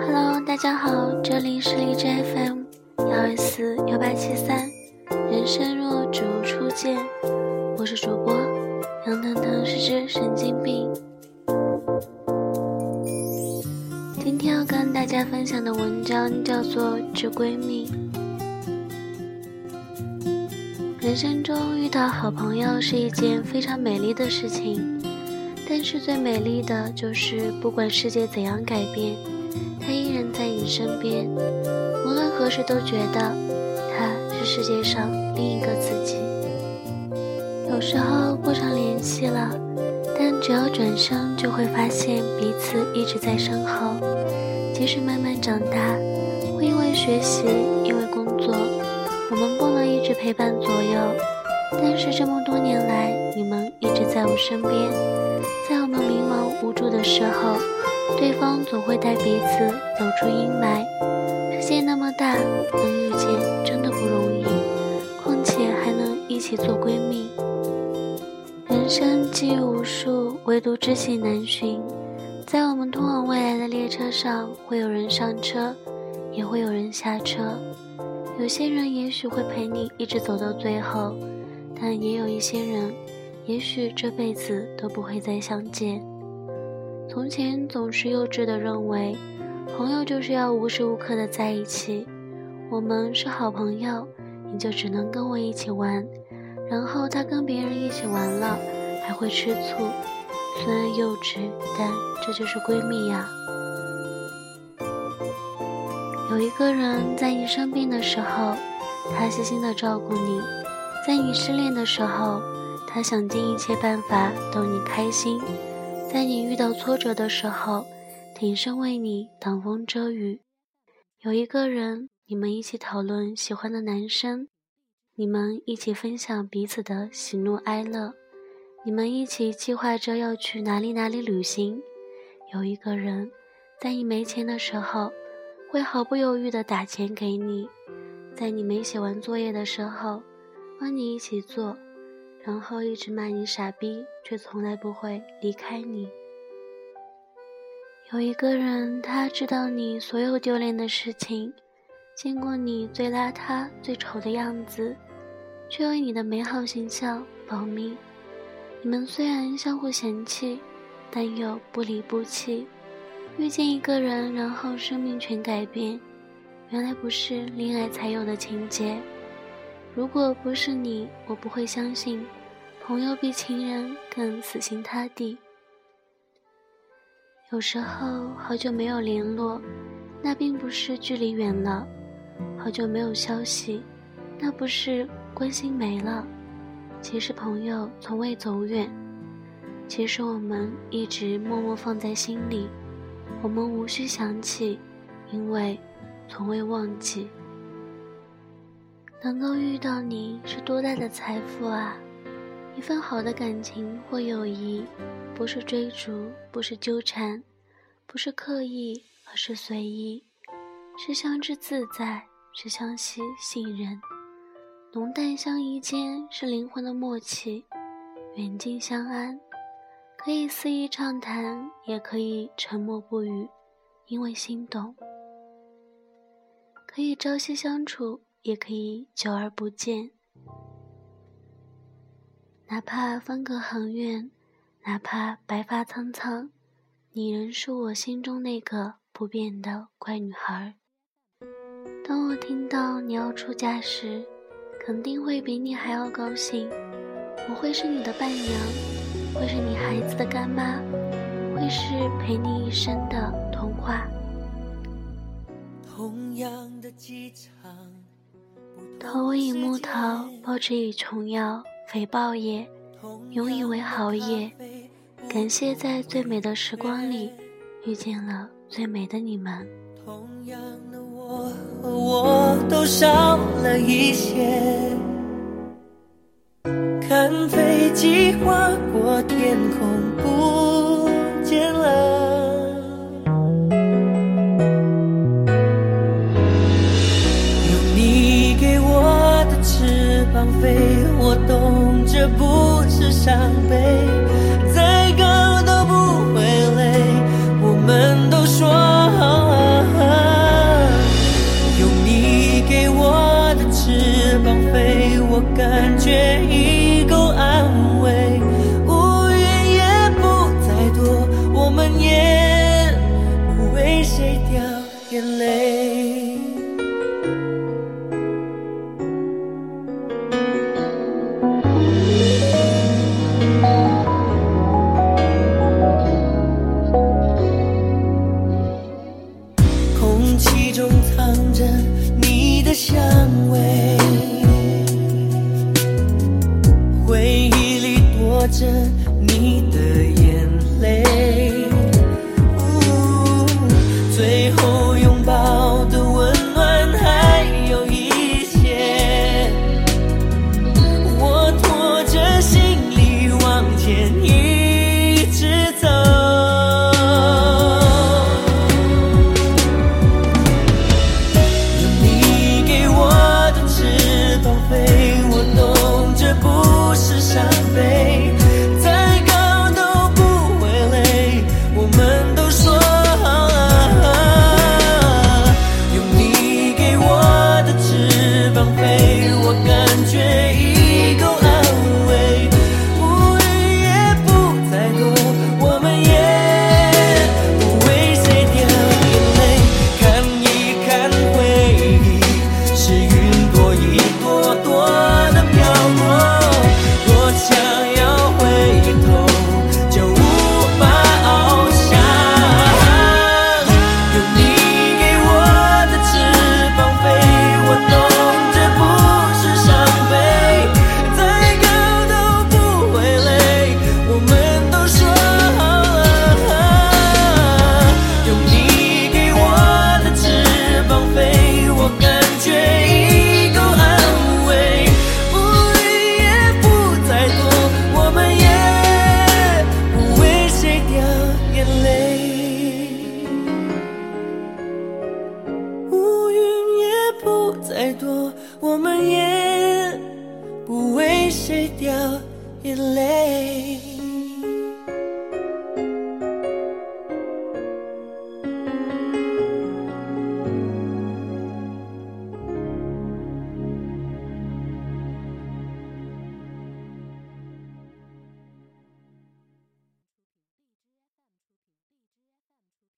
Hello，大家好，这里是荔枝 FM 幺二四幺八七三。人生若只如初见，我是主播杨腾腾，是只神经病。今天要跟大家分享的文章叫做《致闺蜜》。人生中遇到好朋友是一件非常美丽的事情，但是最美丽的就是不管世界怎样改变，他依然在你身边，无论何时都觉得他是世界上另一个自己。有时候不常联系了，但只要转身就会发现彼此一直在身后。即使慢慢长大，会因为学习，因为工作。我们不能一直陪伴左右，但是这么多年来，你们一直在我身边。在我们迷茫无助的时候，对方总会带彼此走出阴霾。世界那么大，能遇见真的不容易，况且还能一起做闺蜜。人生机遇无数，唯独知己难寻。在我们通往未来的列车上，会有人上车，也会有人下车。有些人也许会陪你一直走到最后，但也有一些人，也许这辈子都不会再相见。从前总是幼稚的认为，朋友就是要无时无刻的在一起。我们是好朋友，你就只能跟我一起玩，然后他跟别人一起玩了，还会吃醋。虽然幼稚，但这就是闺蜜呀。有一个人在你生病的时候，他细心的照顾你；在你失恋的时候，他想尽一切办法逗你开心；在你遇到挫折的时候，挺身为你挡风遮雨。有一个人，你们一起讨论喜欢的男生，你们一起分享彼此的喜怒哀乐，你们一起计划着要去哪里哪里旅行。有一个人，在你没钱的时候。会毫不犹豫地打钱给你，在你没写完作业的时候，帮你一起做，然后一直骂你傻逼，却从来不会离开你。有一个人，他知道你所有丢脸的事情，见过你最邋遢、最丑的样子，却为你的美好形象保密。你们虽然相互嫌弃，但又不离不弃。遇见一个人，然后生命全改变，原来不是恋爱才有的情节。如果不是你，我不会相信，朋友比情人更死心塌地。有时候好久没有联络，那并不是距离远了；好久没有消息，那不是关心没了。其实朋友从未走远，其实我们一直默默放在心里。我们无需想起，因为从未忘记。能够遇到你是多大的财富啊！一份好的感情或友谊，不是追逐，不是纠缠，不是刻意，而是随意，是相知自在，是相惜信任。浓淡相宜间是灵魂的默契，远近相安。可以肆意畅谈，也可以沉默不语，因为心动；可以朝夕相处，也可以久而不见。哪怕分隔很远，哪怕白发苍苍，你仍是我心中那个不变的乖女孩。当我听到你要出嫁时，肯定会比你还要高兴。我会是你的伴娘。会是你孩子的干妈，会是陪你一生的童话。同样的机场投以木头，报之以虫药，肥报也，永以为好也。感谢在最美的时光里，遇见了最美的你们。同样的我和我都少了一些。看飞机划过天空，不浪费，我懂，这不是伤悲，再高都不会累。我们都说好，用你给我的翅膀飞，我感觉已够安稳。着再多我们也不为谁掉眼泪。